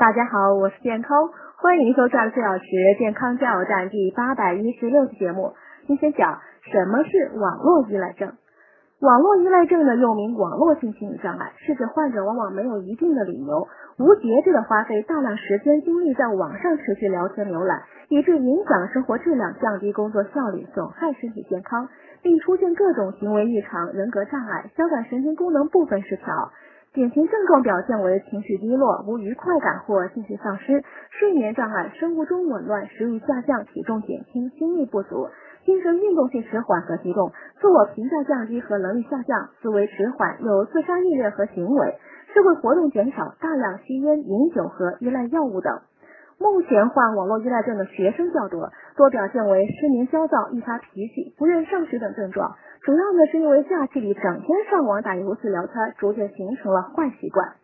大家好，我是健康，欢迎收看四小时健康加油站第八百一十六期节目。今天讲什么是网络依赖症。网络依赖症呢，又名网络性心理障碍，是指患者往往没有一定的理由，无节制的花费大量时间精力在网上持续聊天浏览，以致影响生活质量、降低工作效率、损害身体健康，并出现各种行为异常、人格障碍、交感神经功能部分失调。典型症状表现为情绪低落、无愉快感或兴趣丧失、睡眠障碍、生物钟紊乱、食欲下降、体重减轻、心力不足、精神运动性迟缓和激动、自我评价降低和能力下降、思维迟缓、有自杀意愿和行为、社会活动减少、大量吸烟、饮酒和依赖药物等。目前患网络依赖症的学生较多，多表现为失眠、焦躁、易发脾气、不愿上学等症状。主要呢是因为假期里整天上网打游戏聊天，逐渐形成了坏习惯。